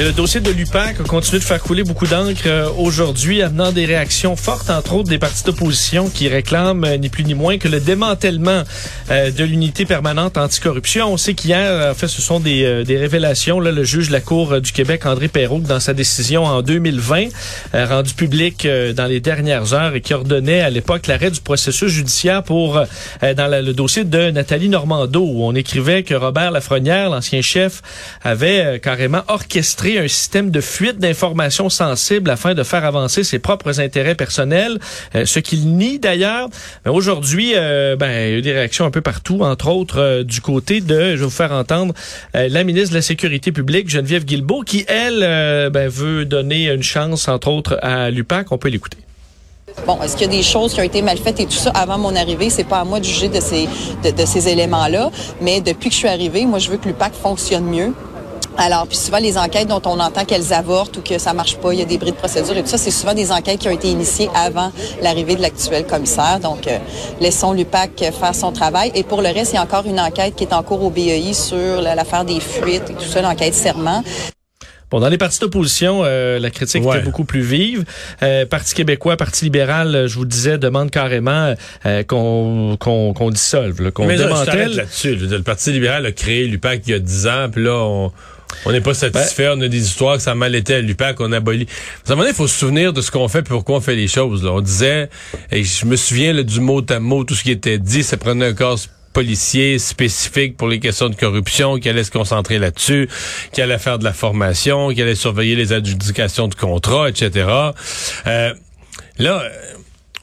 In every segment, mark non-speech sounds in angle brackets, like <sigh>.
Et le dossier de l'UPAC a continué de faire couler beaucoup d'encre euh, aujourd'hui, amenant des réactions fortes, entre autres des partis d'opposition qui réclament euh, ni plus ni moins que le démantèlement euh, de l'unité permanente anticorruption. On sait qu'hier, en fait, ce sont des, révélations. Là, le juge de la Cour du Québec, André Perrault, dans sa décision en 2020, rendue publique dans les dernières heures et qui ordonnait à l'époque l'arrêt du processus judiciaire pour dans le dossier de Nathalie Normando, où on écrivait que Robert Lafrenière, l'ancien chef, avait carrément orchestré un système de fuite d'informations sensibles afin de faire avancer ses propres intérêts personnels, euh, ce qu'il nie d'ailleurs. Aujourd'hui, euh, ben, il y a eu des réactions un peu partout, entre autres euh, du côté de, je vais vous faire entendre, la ministre de la Sécurité publique, Geneviève Guilbeault, qui, elle, ben, veut donner une chance, entre autres, à l'UPAC. On peut l'écouter. Bon, est-ce qu'il y a des choses qui ont été mal faites et tout ça avant mon arrivée? C'est pas à moi de juger de ces éléments-là. Mais depuis que je suis arrivée, moi, je veux que l'UPAC fonctionne mieux. Alors, puis souvent, les enquêtes dont on entend qu'elles avortent ou que ça marche pas, il y a des bris de procédure et tout ça, c'est souvent des enquêtes qui ont été initiées avant l'arrivée de l'actuel commissaire. Donc, euh, laissons l'UPAC faire son travail. Et pour le reste, il y a encore une enquête qui est en cours au BEI sur l'affaire des fuites et tout ça, l'enquête serment. Bon, dans les partis d'opposition, euh, la critique était beaucoup plus vive. Euh, Parti québécois, Parti libéral, je vous disais, demande carrément qu'on qu'on dissolve, qu'on démantèle. là-dessus. Le Parti libéral a créé l'UPAC il y a dix ans, puis là, on on n'est pas satisfait, on a des histoires que ça a mal été à l'UPAC, on abolit. À un moment il faut se souvenir de ce qu'on fait et pourquoi on fait les choses. Là. On disait, et je me souviens du mot à mot, tout ce qui était dit, ça prenait un cas policier spécifique pour les questions de corruption, qui allait se concentrer là-dessus, qui allait faire de la formation, qui allait surveiller les adjudications de contrats, etc. Euh, là,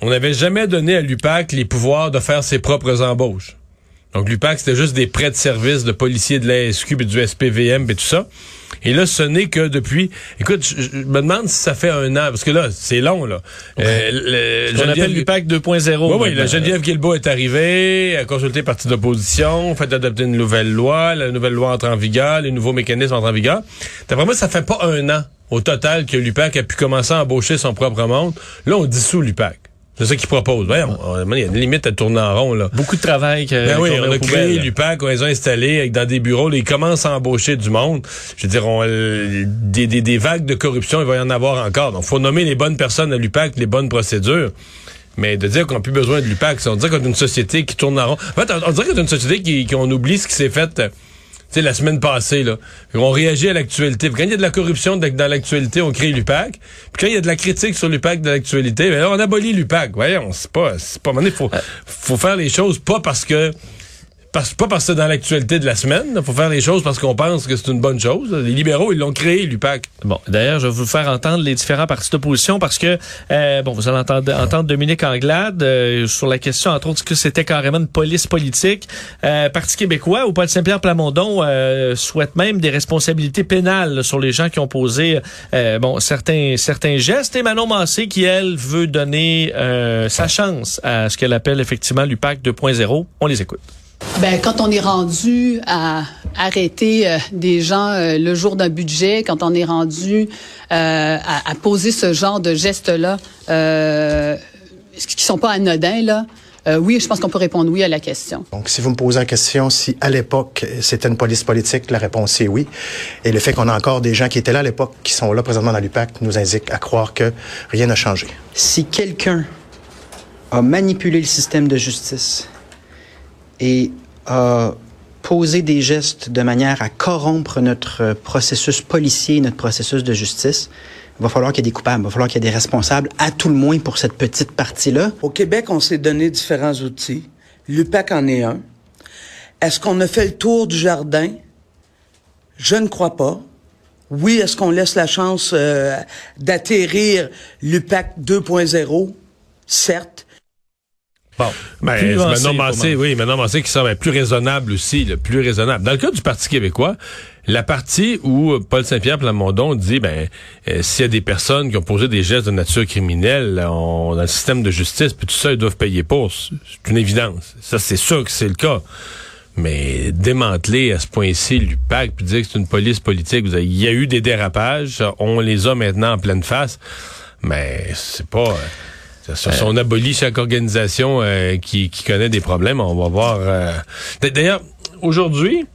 on n'avait jamais donné à l'UPAC les pouvoirs de faire ses propres embauches. Donc l'UPAC, c'était juste des prêts de service de policiers de l'ASQ et du SPVM et tout ça. Et là, ce n'est que depuis... Écoute, je, me demande si ça fait un an, parce que là, c'est long, là. Euh, le, On appelle l'UPAC 2.0. Oui, oui, la Geneviève Guilbeault est arrivée, a consulté parti d'opposition, fait adopter une nouvelle loi, la nouvelle loi entre en vigueur, les nouveaux mécanismes entrent en vigueur. D'après moi, ça fait pas un an au total que l'UPAC a pu commencer à embaucher son propre monde. Là, on dissout l'UPAC. C'est ça qu'ils proposent. il y a une limite à tourner en rond. Là. Beaucoup de travail. Que, ben oui, on a créé l'UPAC, on les a installés dans des bureaux. Là, ils commencent à embaucher du monde. Je veux dire, des, des, des, vagues de corruption, il va y en avoir encore. Donc, faut nommer les bonnes personnes à l'UPAC, les bonnes procédures. Mais de dire qu'on n'a plus besoin de l'UPAC, on dirait qu'on a une société qui tourne en rond. En fait, on dirait qu'on a une société qui, qu'on oublie ce qui s'est fait sais, la semaine passée, là, on réagit à l'actualité. Quand il y a de la corruption dans l'actualité, on crée l'UPAC. Puis quand il y a de la critique sur l'UPAC de l'actualité, ben on abolit l'UPAC. Voyons, c'est pas, c'est pas, il faut, faut faire les choses pas parce que pas parce que dans l'actualité de la semaine. Il faut faire les choses parce qu'on pense que c'est une bonne chose. Les libéraux, ils l'ont créé, l'UPAC. Bon, d'ailleurs, je vais vous faire entendre les différents partis d'opposition parce que, euh, bon, vous allez entendre, Dominique Anglade euh, sur la question, entre autres, que c'était carrément une police politique. Euh, Parti québécois ou Paul Saint-Pierre Plamondon euh, souhaite même des responsabilités pénales sur les gens qui ont posé, bon, certains, certains gestes. Et Manon Massé, qui, elle, veut donner sa chance à ce qu'elle appelle effectivement l'UPAC 2.0. On les écoute. Ben, quand on est rendu à arrêter euh, des gens euh, le jour d'un budget, quand on est rendu euh, à, poser ce genre de gestes-là, qui sont pas anodins, là, oui, je pense qu'on peut répondre oui à la question. Donc, si vous me posez la question si à l'époque c'était une police politique, la réponse est oui. Et le fait qu'on a encore des gens qui étaient là à l'époque, qui sont là présentement dans l'UPAC, nous indique à croire que rien n'a changé. Si quelqu'un a manipulé le système de justice et a posé des gestes de manière à corrompre notre processus policier, notre processus de justice, il va falloir qu'il y ait des coupables, il va falloir qu'il y ait des responsables, à tout le moins pour cette petite partie-là. Au Québec, on s'est donné différents outils. L'UPAC en est un. Est-ce qu'on a fait le tour du jardin? Je ne crois pas. Oui, est-ce qu'on laisse la chance euh, d'atterrir l'UPAC 2.0? Certes. Bon, ben, maintenant Massé, oui, maintenant Massé qui semble plus raisonnable aussi, le plus raisonnable. Dans le cas du Parti québécois, la partie où Paul Saint-Pierre Plamondon dit, ben, euh, s'il y a des personnes qui ont posé des gestes de nature criminelle on, dans le système de justice, puis tout ça, ils doivent payer pour. C'est une évidence. Ça, c'est sûr que c'est le cas. Mais démanteler à ce point-ci l'UPAC, puis dire que c'est une police politique, vous avez- il y a eu des dérapages, on les a maintenant en pleine face, mais c'est pas... euh, on abolit chaque organisation euh, qui, connaît des problèmes, on va voir... euh, D'ailleurs, aujourd'hui,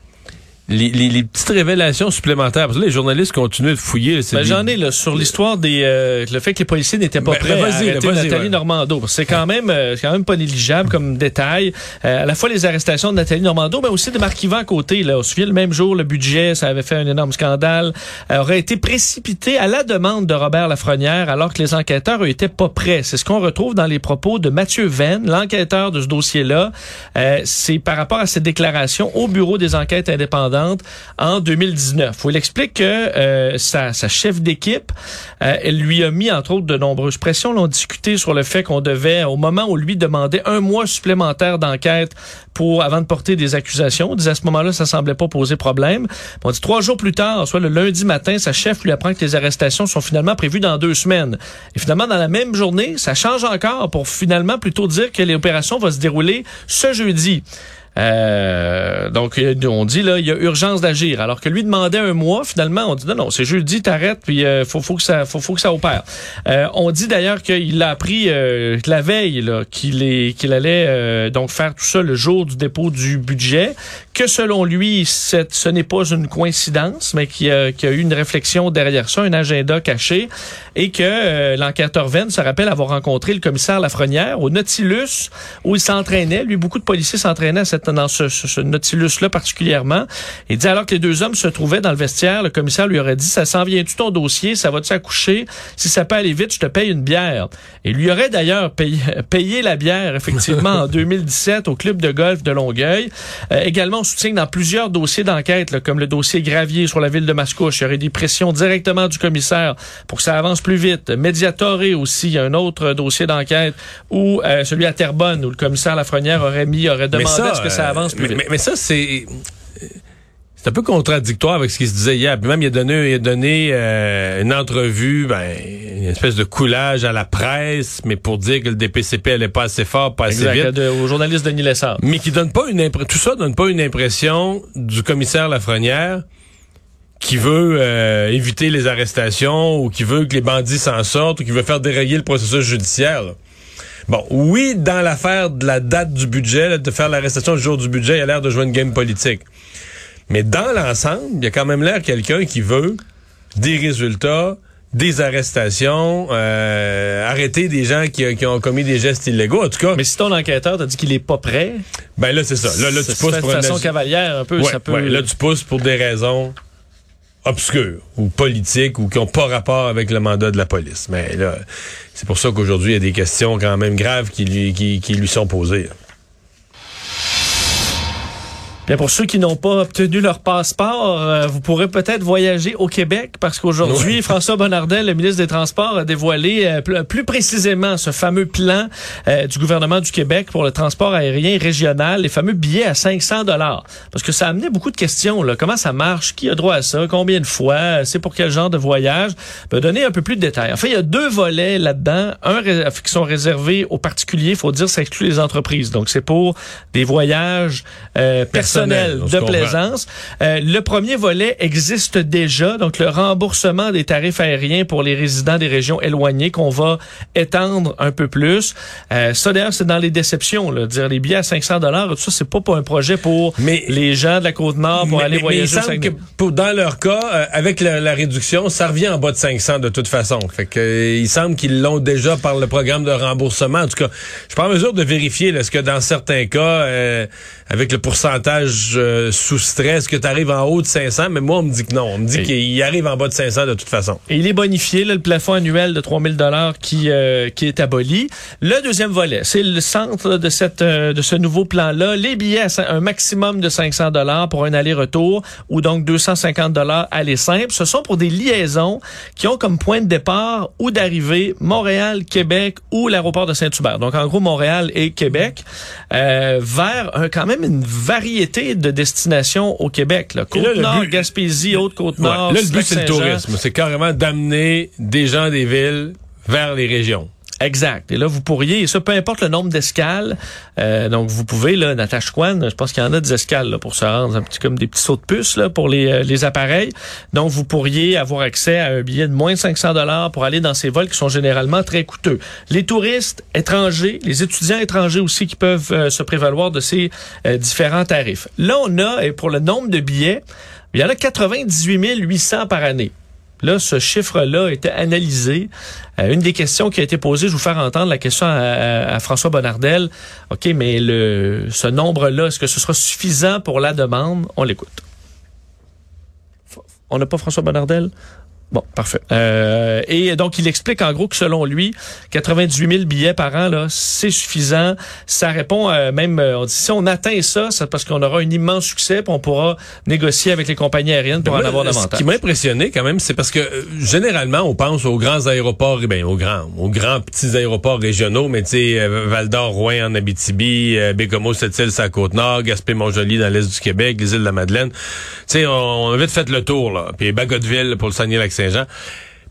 les, les- les petites révélations supplémentaires, parce que là, les journalistes continuent de fouiller. Ben, J'en ai là, sur l'histoire des euh, le fait que les policiers n'étaient pas Ben, prêts ben, à arrêter Nathalie ouais. Normando. C'est quand même euh, quand même pas négligeable comme détail. Euh, à la fois les arrestations de Nathalie Normando, mais aussi de Marc Yvan à côté. Là. On se souvient le même jour, le budget, ça avait fait un énorme scandale, euh, aurait été précipité à la demande de Robert Lafrenière, alors que les enquêteurs étaient pas prêts. C'est ce qu'on retrouve dans les propos de Mathieu Venn, l'enquêteur de ce dossier-là. Euh, c'est par rapport à cette déclaration au bureau des enquêtes indépendantes en 2019. Où il explique que euh, sa, sa chef d'équipe, euh, elle lui a mis entre autres de nombreuses pressions. L'on discuté sur le fait qu'on devait, au moment où lui demandait un mois supplémentaire d'enquête pour avant de porter des accusations, on disait à ce moment-là ça semblait pas poser problème. On dit trois jours plus tard, soit le lundi matin, sa chef lui apprend que les arrestations sont finalement prévues dans deux semaines. Et finalement dans la même journée, ça change encore pour finalement plutôt dire que l'opération va se dérouler ce jeudi. Euh, donc, on dit là, il y a urgence d'agir. Alors que lui demandait un mois, finalement, on dit non, non, c'est jeudi, t'arrêtes, puis euh, faut, faut que ça, faut, faut que ça opère. Euh, on dit d'ailleurs qu'il a appris euh, la veille qu'il qu'il allait euh, donc faire tout ça le jour du dépôt du budget. Que selon lui, ce n'est pas une coïncidence, mais qu'il y, a, qu'il y a eu une réflexion derrière ça, un agenda caché, et que euh, l'enquêteur Venn se rappelle avoir rencontré le commissaire Lafrenière au Nautilus où il s'entraînait. Lui, beaucoup de policiers s'entraînaient dans ce, ce- ce Nautilus-là particulièrement. Il dit alors que les deux hommes se trouvaient dans le vestiaire, le commissaire lui aurait dit, ça s'en vient-tu ton dossier, ça va-tu accoucher? Si ça peut aller vite, je te paye une bière. Et lui aurait d'ailleurs payé, <laughs> payé la bière, effectivement, en <laughs> 2017 au club de golf de Longueuil. Euh, également, on soutient que dans plusieurs dossiers d'enquête, comme le dossier Gravier sur la ville de Mascouche, il y aurait des pressions directement du commissaire pour que ça avance plus vite. Mediatore aussi, il y a un autre dossier d'enquête où euh, celui à Terrebonne, où le commissaire Lafrenière aurait mis, aurait demandé à ce que ça euh, avance plus mais, vite. mais- mais ça, c'est. C'est un peu contradictoire avec ce qui se disait hier. Puis même, il a donné, il a donné euh, une entrevue, ben, une espèce de coulage à la presse, mais pour dire que le DPCP allait pas assez fort, pas assez Exact, vite. de- au journaliste Denis Lessard. Mais qui donne pas une impr- tout ça donne pas une impression du commissaire Lafrenière qui veut euh, éviter les arrestations ou qui veut que les bandits s'en sortent ou qui veut faire dérailler le processus judiciaire. là. Bon, oui, dans l'affaire de la date du budget, là, de faire l'arrestation le jour du budget, il a l'air de jouer une game politique. Mais dans l'ensemble, il y a quand même l'air quelqu'un qui veut des résultats, des arrestations, euh, arrêter des gens qui, qui ont commis des gestes illégaux. En tout cas, Mais si ton enquêteur t'a dit qu'il est pas prêt, ben là, c'est ça. Là, là tu ça pousses pour de une façon cavalière un peu, Ouais, ça peut. ouais, là, tu pousses pour des raisons obscures ou politiques ou qui n'ont pas rapport avec le mandat de la police. Mais là, c'est pour ça qu'aujourd'hui, il y a des questions quand même graves qui lui, qui, qui lui sont posées. Bien, pour ceux qui n'ont pas obtenu leur passeport, euh, vous pourrez peut-être voyager au Québec parce qu'aujourd'hui. François Bonnardel, le ministre des Transports, a dévoilé euh, pl- plus précisément ce fameux plan euh, du gouvernement du Québec pour le transport aérien régional, les fameux billets à 500 dollars. Parce que ça a amené beaucoup de questions. Là. Comment ça marche? Qui a droit à ça? Combien de fois? C'est pour quel genre de voyage? peut donner un peu plus de détails. En fait, il y a deux volets là-dedans. Un ré- qui sont réservés aux particuliers. Il faut dire, ça exclut les entreprises. Donc, c'est pour des voyages euh, personnels Personnels, on se de plaisance. Euh, le premier volet existe déjà. Donc, le remboursement des tarifs aériens pour les résidents des régions éloignées qu'on va étendre un peu plus. Euh, ça, d'ailleurs, c'est dans les déceptions. Là, dire les billets à 500 dollars, tout ça, c'est pas pour un projet pour Mais- les gens de la Côte-Nord pour mais, aller mais- mais il voyager au semble que pour, dans leur cas, euh, avec la, la réduction, ça revient en bas de 500 de toute façon. Fait que euh, il semble qu'ils l'ont déjà par le programme de remboursement. En tout cas, je suis pas en mesure de vérifier est-ce que dans certains cas, euh, avec le pourcentage euh, soustrait, est-ce que tu arrives en haut de 500 Mais moi, on me dit que non. On me dit qu'il arrive en bas de 500 de toute façon. Et il est bonifié, là, le plafond annuel de 3000 dollars qui euh, qui est aboli. Le deuxième volet, c'est le centre de cette euh, de ce nouveau plan-là. Les billets un maximum de 500 dollars pour un aller-retour ou donc 250 dollars aller simple. Ce sont pour des liaisons qui ont comme point de départ ou d'arrivée Montréal, Québec ou l'aéroport de Saint-Hubert. Donc en gros Montréal et Québec euh, vers un, quand même une variété de destinations au Québec. Là. Et là, le Côte-Nord, but- Gaspésie, Haute-Côte-Nord. Ouais. Là, le but, c'est le tourisme. C'est carrément d'amener des gens des villes vers les régions. Exact. Et là, vous pourriez, et ça, peu importe le nombre d'escales, euh, donc vous pouvez, là, Natashquan, je pense qu'il y en a des escales là, pour se un petit comme des petits sauts de puce là, pour les, euh, les appareils. Donc, vous pourriez avoir accès à un billet de moins de 500 dollars pour aller dans ces vols qui sont généralement très coûteux. Les touristes étrangers, les étudiants étrangers aussi qui peuvent euh, se prévaloir de ces différents tarifs. Là, on a, et pour le nombre de billets, il y en a 98 800 par année. Là, ce chiffre-là a été analysé. Euh, une des questions qui a été posée, je vais vous faire entendre la question à, à- à François Bonnardel. OK, mais le, ce nombre-là, est-ce que ce sera suffisant pour la demande? On l'écoute. On n'a pas François Bonnardel? Bon, parfait. Euh, et donc, il explique en gros que selon lui, 98 000 billets par an, là, c'est suffisant. Ça répond euh, même, euh, on dit, si on atteint ça, c'est parce qu'on aura un immense succès, puis on pourra négocier avec les compagnies aériennes pour en Moi, avoir Ce davantage. qui m'a impressionné quand même, c'est parce que euh, généralement, on pense aux grands aéroports, eh ben, aux grands, aux grands petits aéroports régionaux, mais tu sais, Val d'Or, Rouen en Abitibi, Bécomo, Sept-Îles, sa Côte-Nord, Gaspé-Montjoli dans l'est du Québec, les îles de la Madeleine. Tu sais, on, on a vite fait le tour, là. Puis Bagotville pour le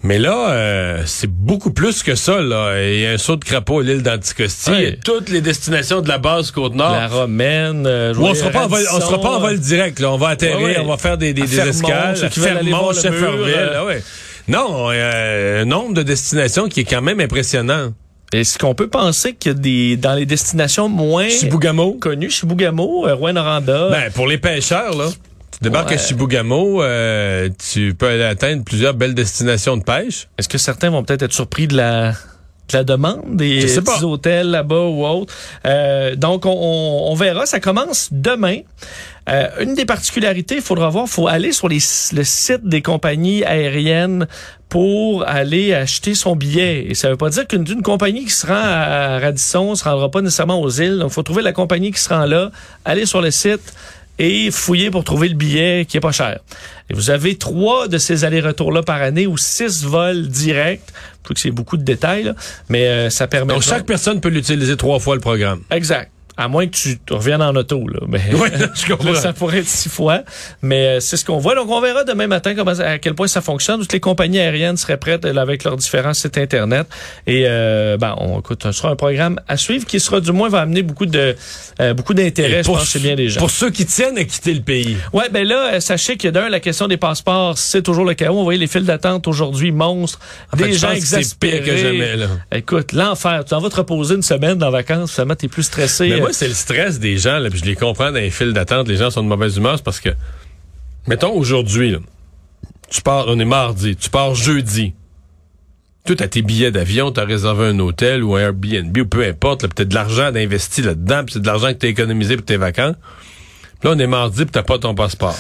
Mais là, euh, c'est beaucoup plus que ça. Là. Il y a un saut de crapaud à l'île d'Anticosti. Ouais. Toutes les destinations de la base Côte-Nord. La romaine. euh, on sera pas en vol, on Radisson, sera pas en vol direct. Là. On va atterrir, Ouais, ouais. on va faire des, des, À des Fermont, escales. ceux qui Fermont, Shefferville, euh. Non, euh, un nombre de destinations qui est quand même impressionnant. Est-ce qu'on peut penser a des dans les destinations moins Chibougamau. connues, Chibougamau, Rouen-Noranda, Ben, pour les pêcheurs, là. Débarques Ouais. à Chibougamau, euh, tu peux aller atteindre plusieurs belles destinations de pêche. est-ce que certains vont peut-être être surpris de la de la demande des petits pas. hôtels là-bas ou autres? Euh, donc, on, on- on verra. Ça commence demain. Euh, une des particularités, il faudra voir, faut aller sur les, le site des compagnies aériennes pour aller acheter son billet. Et ça veut pas dire qu'une compagnie qui se rend à Radisson se rendra pas nécessairement aux îles. Donc, il faut trouver la compagnie qui se rend là, aller sur le site et fouiller pour trouver le billet qui est pas cher. Et vous avez trois de ces allers-retours-là par année ou six vols directs. Je trouve que c'est beaucoup de détails, là, mais euh, ça permet... Donc, chaque personne peut l'utiliser trois fois le programme. Exact. À moins que tu reviennes en auto, là. Mais <laughs> Oui, je <laughs> comprends. ça pourrait être six fois. Mais euh, c'est ce qu'on voit. Donc, on verra demain matin comment, à quel point ça fonctionne. Toutes les compagnies aériennes seraient prêtes là, avec leurs différents sites Internet. Et euh, ben, on écoute, ce sera un programme à suivre qui sera du moins va amener beaucoup de euh, beaucoup d'intérêt, je pense, chez bien des gens. Pour ceux qui tiennent à quitter le pays. Ouais, ben là, euh, sachez que d'un, la question des passeports, c'est toujours le chaos. On voyait les files d'attente aujourd'hui monstres. En fait, des gens exaspérés. que jamais, là. Écoute, l'enfer. Tu en vas te reposer une semaine en vacances, finalement, t'es plus stressé. C'est le stress des gens, là, puis je les comprends dans les files d'attente. Les gens sont de mauvaise humeur, c'est parce que, mettons, aujourd'hui, tu pars, on est mardi, tu pars jeudi. Tout à tes billets d'avion, t'as réservé un hôtel ou un Airbnb ou peu importe, là, t'as de l'argent d'investi là-dedans, puis c'est de l'argent que t'as économisé pour tes vacances. Puis là, on est mardi, puis t'as pas ton passeport.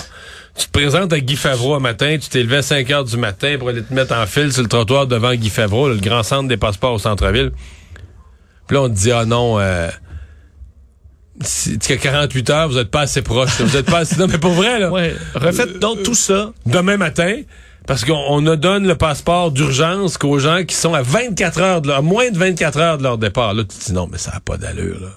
Tu te présentes à Guy Favreau un matin, tu t'es levé à 5 heures du matin pour aller te mettre en file sur le trottoir devant Guy Favreau, le grand centre des passeports au centre-ville. Puis là, on te dit, ah non, euh, as 48 heures, vous êtes pas assez proche. Vous êtes pas assez... Non, mais pour vrai, là. Ouais. Refaites donc tout ça. Demain matin, parce qu'on on ne donne le passeport d'urgence qu'aux gens qui sont à 24 heures, de leur, à moins de 24 heures de leur départ. Là, tu te dis, non, mais ça n'a pas d'allure, là.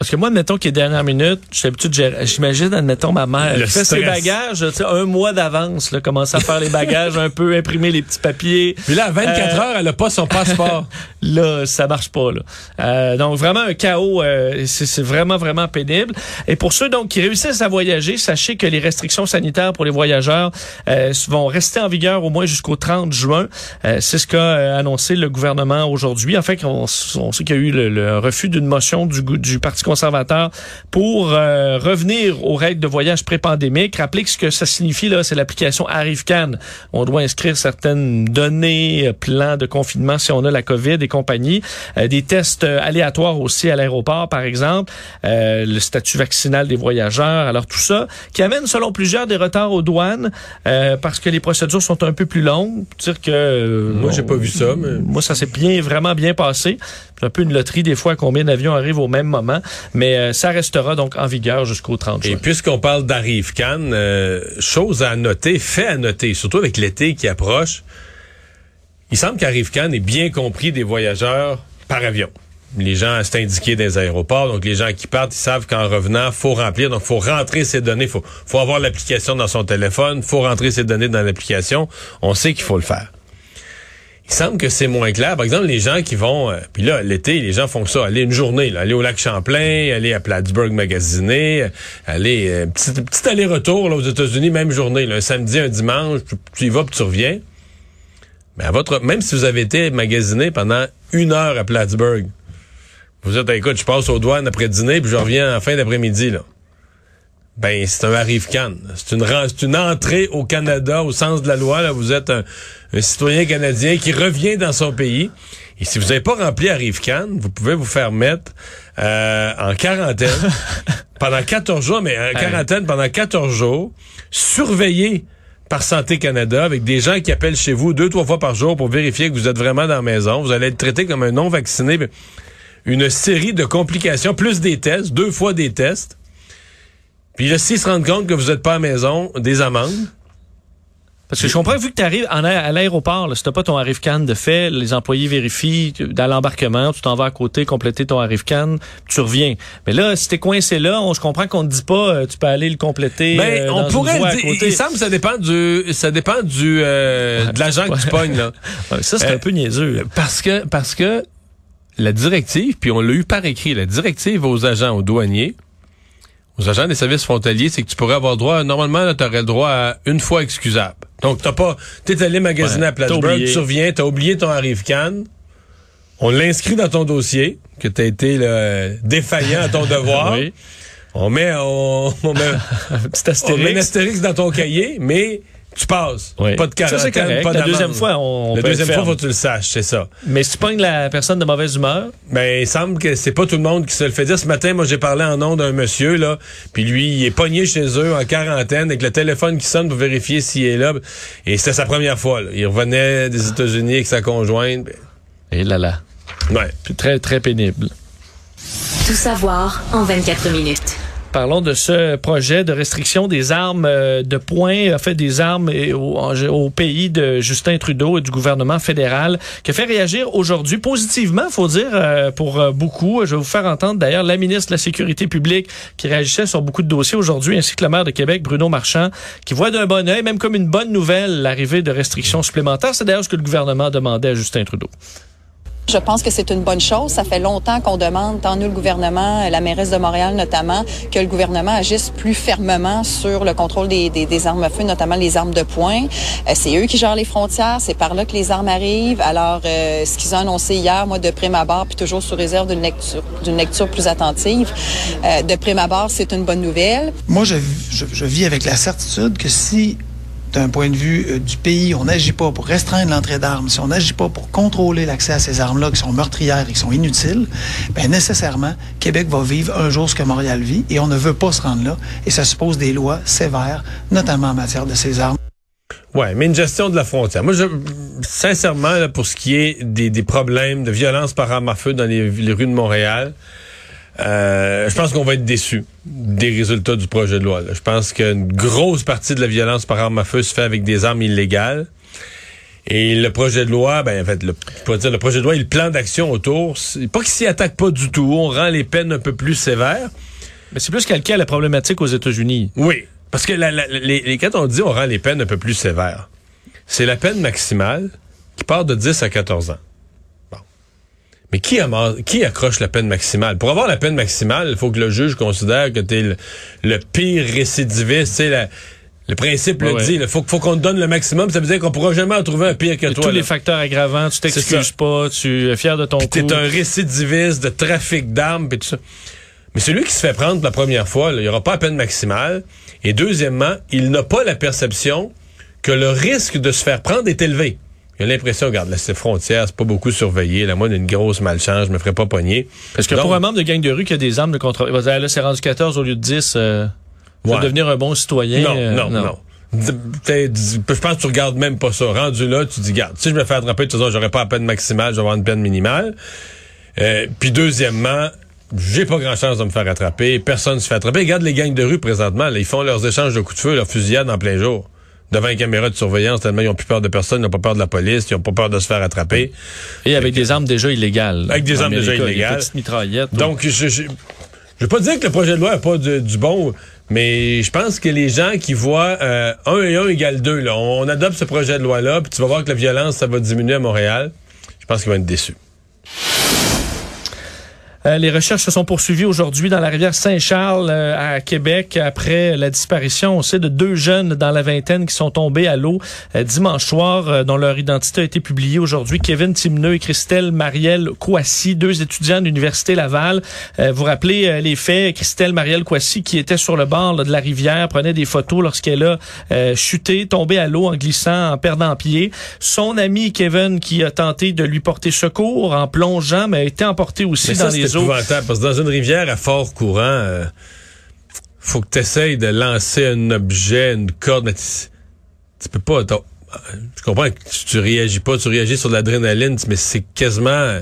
Parce que moi, admettons qu'il est dernière minute, j'imagine, admettons, ma mère, Le elle fait ses bagages, tu sais, un mois d'avance, commencer à faire les bagages un peu, imprimer les petits papiers. Puis là, à 24 Euh, heures, elle a pas son passeport. <laughs> Là, ça marche pas. Là. Euh, donc vraiment un chaos, euh, c'est vraiment vraiment pénible. Et pour ceux donc qui réussissent à voyager, sachez que les restrictions sanitaires pour les voyageurs euh, vont rester en vigueur au moins jusqu'au 30 juin. Euh, c'est ce qu'a annoncé le gouvernement aujourd'hui. En fait, on, on sait qu'il y a eu le, le refus d'une motion du, du Parti conservateur pour euh, revenir aux règles de voyage pré-pandémique. Rappelez que ce que ça signifie là, c'est l'application ArriveCan. On doit inscrire certaines données, euh, plans de confinement si on a la COVID et compagnie, Euh, des tests euh, aléatoires aussi à l'aéroport par exemple, euh, le statut vaccinal des voyageurs. Alors tout ça qui amène selon plusieurs des retards aux douanes euh, parce que les procédures sont un peu plus longues. Dire que Moi, j'ai pas vu ça, mais- moi ça s'est bien vraiment bien passé. C'est un peu une loterie des fois combien d'avions arrivent au même moment, mais euh, ça restera donc en vigueur jusqu'au 30 Et juin. puisqu'on parle d'Arrive Cannes, euh, chose à noter, fait à noter, surtout avec l'été qui approche, il semble qu'Arrive Cannes est bien compris des voyageurs par avion. Les gens, c'est indiqué dans les aéroports, donc les gens qui partent, ils savent qu'en revenant, faut remplir, donc faut rentrer ses données, faut, faut avoir l'application dans son téléphone, faut rentrer ses données dans l'application. On sait qu'il faut le faire. Il semble que c'est moins clair. Par exemple, les gens qui vont, euh, puis là, l'été, les gens font ça, aller une journée, là, aller au lac Champlain, aller à Plattsburgh magasiner, euh, aller, euh, petit, aller-retour là, aux États-Unis, même journée, là, un samedi, un dimanche, tu, tu y vas puis tu reviens. Mais à votre, même si vous avez été magasiner pendant une heure à Plattsburgh, vous êtes, écoute, je passe aux douanes après dîner puis je reviens en fin d'après-midi, là. Ben, c'est un arrive C'est une, entrée au Canada au sens de la loi. Là. Vous êtes un, un citoyen canadien qui revient dans son pays. Et si vous n'avez pas rempli arrive can vous pouvez vous faire mettre euh, en quarantaine <laughs> pendant 14 jours, mais en quarantaine pendant 14 jours, surveillé par Santé Canada avec des gens qui appellent chez vous deux, trois fois par jour pour vérifier que vous êtes vraiment dans la maison. Vous allez être traité comme un non-vacciné. Une série de complications, plus des tests, deux fois des tests. Puis là, s'ils se rendent compte que vous n'êtes pas à la maison, des amendes. Parce que je comprends, vu que tu arrives en à l'aéroport, si t'as pas ton arrive can de fait, les employés vérifient dans l'embarquement, tu t'en vas à côté, compléter ton arrive can, tu reviens. Mais là, si t'es coincé là, on, je comprends qu'on te dit pas, euh, tu peux aller le compléter. Ben, euh, on pourrait le dire. Il semble que ça dépend du, ça dépend du, euh, de l'agent que tu pognes, là. <laughs> Ouais, ça, c'est Euh, un peu niaiseux. Parce que, parce que la directive, puis on l'a eu par écrit, la directive aux agents, aux douaniers, aux agents des services frontaliers, c'est que tu pourrais avoir droit, normalement, tu aurais le droit à une fois excusable. Donc, t'as pas, t'es allé magasiner Ouais, à Plattsburgh, tu reviens, t'as oublié ton arrive can on l'inscrit dans ton dossier, que t'as été défaillant à ton <laughs> devoir. Oui. On met, on, on met, <laughs> Un petit on met un astérix dans ton cahier, mais tu passes. Oui. Pas de quarantaine, pas La deuxième fois, on- on La peut deuxième être fois, faut que tu le saches, c'est ça. Mais si tu pognes la personne de mauvaise humeur, Ben, il semble que c'est pas tout le monde qui se le fait dire. Ce matin, moi, j'ai parlé en nom d'un monsieur, là, puis lui, il est pogné chez eux en quarantaine avec le téléphone qui sonne pour vérifier s'il est là. Et c'était sa première fois, là. Il revenait des États-Unis avec sa conjointe. Ben, et là là, Ouais. puis très très pénible. Tout savoir en 24 minutes. Parlons de ce projet de restriction des armes euh, de poing, en fait des armes au, pays de Justin Trudeau et du gouvernement fédéral, qui a fait réagir aujourd'hui positivement, faut dire, euh, pour euh, beaucoup. Je vais vous faire entendre d'ailleurs la ministre de la Sécurité publique qui réagissait sur beaucoup de dossiers aujourd'hui, ainsi que le maire de Québec, Bruno Marchand, qui voit d'un bon œil, même comme une bonne nouvelle, l'arrivée de restrictions supplémentaires. C'est d'ailleurs ce que le gouvernement demandait à Justin Trudeau. Je pense que c'est une bonne chose. Ça fait longtemps qu'on demande, tant nous le gouvernement, la mairesse de Montréal notamment, que le gouvernement agisse plus fermement sur le contrôle des, armes à feu, notamment les armes de poing. Euh, c'est eux qui gèrent les frontières, c'est par là que les armes arrivent. Alors, euh, ce qu'ils ont annoncé hier, moi, de prime abord, puis toujours sous réserve d'une lecture, plus attentive, euh, de prime abord, c'est une bonne nouvelle. Moi, je vis avec la certitude que si, d'un point de vue euh, du pays, on n'agit pas pour restreindre l'entrée d'armes, si on n'agit pas pour contrôler l'accès à ces armes-là qui sont meurtrières et qui sont inutiles, ben nécessairement, Québec va vivre un jour ce que Montréal vit et on ne veut pas se rendre là. Et ça suppose des lois sévères, notamment en matière de ces armes. Ouais, mais une gestion de la frontière. Moi, je, sincèrement, pour ce qui est des, des problèmes de violence par arme à feu dans les, les rues de Montréal, euh, je pense qu'on va être déçus des résultats du projet de loi. là. Je pense qu'une grosse partie de la violence par arme à feu se fait avec des armes illégales. Et le projet de loi, ben en fait, le, je pourrais dire, le projet de loi et le plan d'action autour, c'est pas qu'il s'y attaque pas du tout. On rend les peines un peu plus sévères. Mais c'est plus calqué à la problématique aux États-Unis. Oui, parce que la, la- les, les- quand on dit on rend les peines un peu plus sévères, c'est la peine maximale qui part de 10 à 14 ans. Mais qui, qui accroche la peine maximale? Pour avoir la peine maximale, il faut que le juge considère que tu es le, le pire récidiviste. Tu la- le principe Ouais, le dit. Il faut, faut qu'on te donne le maximum. Ça veut dire qu'on pourra jamais en trouver un pire que toi. Tous là. les facteurs aggravants, tu t'excuses pas, tu es fier de ton coup. T'es un récidiviste de trafic d'armes et tout ça. Mais celui qui se fait prendre la première fois, là, il n'y aura pas la peine maximale. Et deuxièmement, il n'a pas la perception que le risque de se faire prendre est élevé. Il a l'impression, regarde, là, c'est frontière, c'est pas beaucoup surveillé. Là, moi, d'une grosse malchance, je me ferai pas pogner. Parce que Donc, pour un membre de gang de rue qui a des armes de contre... Il va dire, là, c'est rendu 14 au lieu de 10. Euh, Ouais. devenir un bon citoyen. Non, euh, non, non. Je pense que tu regardes même pas ça. Rendu là, tu dis, garde, si je me fais attraper, de toute façon, j'aurais pas la peine maximale, je vais avoir une peine minimale. Euh, puis deuxièmement, j'ai pas grand chance de me faire attraper. Personne ne se fait attraper. Regarde les gangs de rue présentement. là, ils font leurs échanges de coups de feu, leurs fusillades en plein jour. Devant une caméra de surveillance, tellement ils ont plus peur de personne, ils n'ont pas peur de la police, ils ont pas peur de se faire attraper. Et avec des armes déjà illégales. Avec des armes déjà illégales. Des petites mitraillettes. Donc, je, je, Je veux pas dire que le projet de loi n'a pas de- du bon, mais je pense que les gens qui voient euh, 1 et 1 égale 2, là, on, on adopte ce projet de loi-là, puis tu vas voir que la violence, ça va diminuer à Montréal. Je pense qu'ils vont être déçus. Euh, les recherches se sont poursuivies aujourd'hui dans la rivière Saint-Charles euh, à Québec après la disparition, on sait, de deux jeunes dans la vingtaine qui sont tombés à l'eau euh, dimanche soir, euh, dont leur identité a été publiée aujourd'hui. Kevin Timneux et Christelle Marielle Kouassi, deux étudiants de l'Université Laval. Euh, vous rappelez euh, les faits, Christelle Marielle Kouassi qui était sur le bord là, de la rivière, prenait des photos lorsqu'elle a euh, chuté, tombé à l'eau en glissant, en perdant pied. Son ami Kevin qui a tenté de lui porter secours en plongeant, mais a été emporté aussi Mais dans ça, les parce que dans une rivière à fort courant, euh, faut que tu essayes de lancer un objet, une corde, mais tu, peux pas. Je comprends que tu, tu réagis pas, tu réagis sur l'adrénaline, mais c'est quasiment...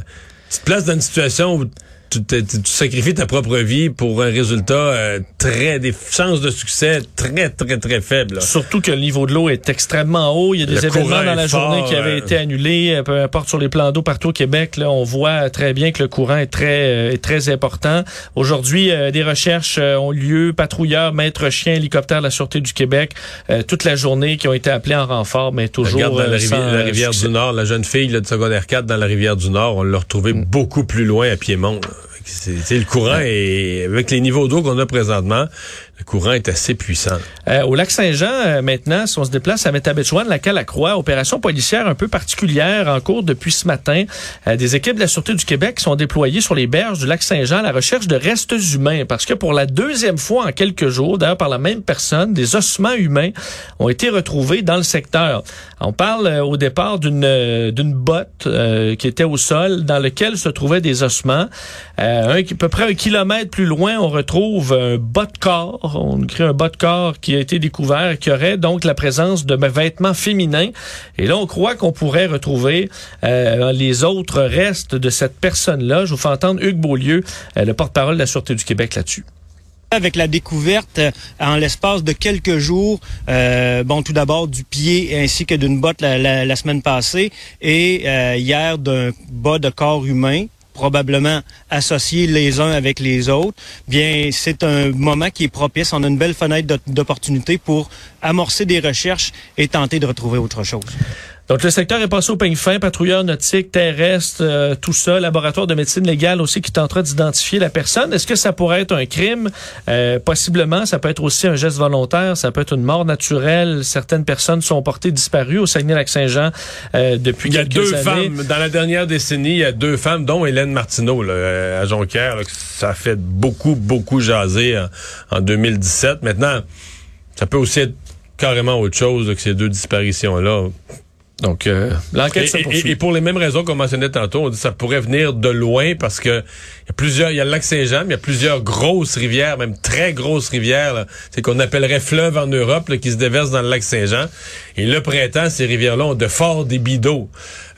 Tu te places dans une situation où tu, tu- tu sacrifies ta propre vie pour un résultat euh, très... des chances de succès très, très, très faibles. Surtout que le niveau de l'eau est extrêmement haut. Il y a des Le événements dans la journée qui avaient euh. été annulés, euh, peu importe sur les plans d'eau partout au Québec. Là, on voit très bien que le courant est très, euh, est très important. Aujourd'hui, euh, des recherches ont lieu. Patrouilleurs, maîtres chiens, hélicoptères de la Sûreté du Québec, euh, toute la journée qui ont été appelés en renfort, mais toujours Regarde dans la, rivière, sans, la rivière succès. du Nord, la jeune fille là, de secondaire 4 dans la rivière du Nord, on l'a retrouvée Mm. beaucoup plus loin à Piémont. là. C'est, le courant et avec les niveaux d'eau qu'on a présentement, le courant est assez puissant. Euh, au lac Saint-Jean, euh, maintenant, si on se déplace à Métabetchouane, la Calacroix, opération policière un peu particulière en cours depuis ce matin. Euh, des équipes de la Sûreté du Québec sont déployées sur les berges du lac Saint-Jean à la recherche de restes humains parce que pour la deuxième fois en quelques jours, d'ailleurs par la même personne, des ossements humains ont été retrouvés dans le secteur. On parle euh, au départ d'une euh, d'une botte qui était au sol dans lequel se trouvaient des ossements. Un, à peu près un kilomètre plus loin, on retrouve un bas de corps. On écrit un bas de corps qui a été découvert, qui aurait donc la présence de vêtements féminins. Et là, on croit qu'on pourrait retrouver euh, les autres restes de cette personne-là. Je vous fais entendre Hugues Beaulieu, euh, le porte-parole de la Sûreté du Québec là-dessus. Avec la découverte euh, en l'espace de quelques jours, bon, tout d'abord du pied ainsi que d'une botte la, la- semaine passée et hier d'un bas de corps humain probablement associés les uns avec les autres, bien, c'est un moment qui est propice. On a une belle fenêtre d'op- d'opportunité pour amorcer des recherches et tenter de retrouver autre chose. Donc, le secteur est passé au peigne fin, patrouilleurs nautiques, terrestres, euh, tout ça, laboratoire de médecine légale aussi qui tentera d'identifier la personne. Est-ce que ça pourrait être un crime? Euh, possiblement, ça peut être aussi un geste volontaire, ça peut être une mort naturelle. Certaines personnes sont portées disparues au Saguenay-Lac-Saint-Jean euh, depuis Il y a quelques deux années. femmes, dans la dernière décennie, il y a deux femmes, dont Hélène Martineau, là, euh, à Jonquière, là, ça a fait beaucoup, beaucoup jaser en, en 2017. Maintenant, ça peut aussi être carrément autre chose là, que ces deux disparitions-là. Donc, euh, l'enquête Et, et- pour les mêmes raisons qu'on mentionnait tantôt, on dit que ça pourrait venir de loin parce que il y a plusieurs, il y a le lac Saint-Jean, mais il y a plusieurs grosses rivières, même très grosses rivières, c'est qu'on appellerait fleuves en Europe, là, qui se déversent dans le lac Saint-Jean. Et le printemps, ces rivières-là ont de forts débits d'eau,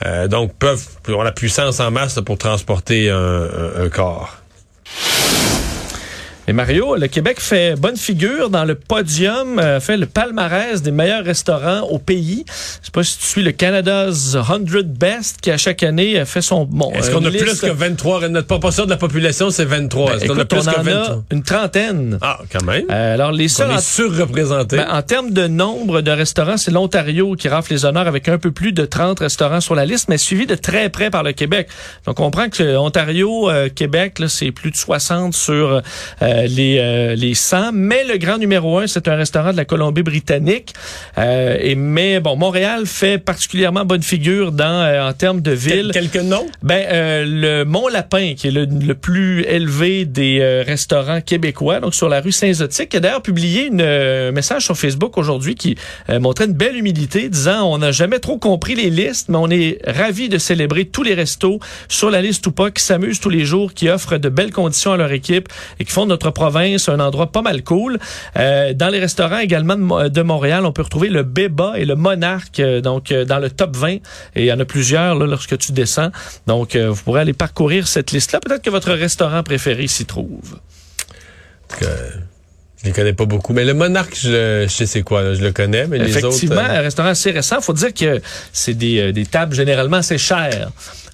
euh, donc peuvent ont la puissance en masse là, pour transporter un, un- un corps. Et Mario, le Québec fait bonne figure dans le podium, euh, fait le palmarès des meilleurs restaurants au pays. Je sais pas si tu suis le Canada's 100 Best qui à chaque année euh, fait son bon. Est-ce euh, qu'on a plus que 23? Notre proportion de la population, c'est 23. Ben, Est-ce qu'on a plus on que en 23? a une trentaine. Ah, quand même. Euh, alors les on est en- surreprésentés. Ben, en termes de nombre de restaurants, c'est l'Ontario qui rafle les honneurs avec un peu plus de 30 restaurants sur la liste, mais suivi de très près par le Québec. Donc, on comprend que Ontario, euh, Québec, c'est plus de 60 sur euh, les, euh, les 100. Mais le grand numéro un, c'est un restaurant de la Colombie-Britannique. Euh, et mais bon, Montréal fait particulièrement bonne figure dans euh, en termes de ville. Quel- quelques noms? Ben, euh, le Mont Lapin, qui est le, le plus élevé des euh, restaurants québécois, donc sur la rue Saint-Zotique, qui a d'ailleurs publié une, euh, un message sur Facebook aujourd'hui qui euh, montrait une belle humilité, disant on n'a jamais trop compris les listes, mais on est ravis de célébrer tous les restos sur la liste ou pas, qui s'amusent tous les jours, qui offrent de belles conditions à leur équipe et qui font de notre province un endroit pas mal cool. Euh, dans les restaurants également de, Mo- de Montréal, on peut retrouver le Béba et le Monarque, euh, donc euh, dans le top 20. Et il y en a plusieurs là, lorsque tu descends. Donc, vous pourrez aller parcourir cette liste-là. Peut-être que votre restaurant préféré s'y trouve. que je les connais pas beaucoup. Mais le Monarque, je, je sais c'est quoi, là, je le connais, mais les autres. Effectivement, un restaurant assez récent. faut dire que c'est des, des tables généralement assez chères.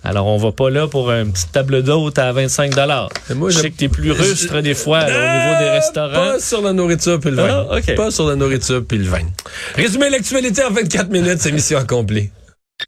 Alors, on va pas là pour une petite table d'hôte à 25 dollars. moi, Je sais que t'es plus rustre des fois là, au niveau des restaurants. Pas sur la nourriture puis le vin. Ah, ok. Pas sur la nourriture puis le vin. Résumer l'actualité en 24 minutes, c'est mission accomplie.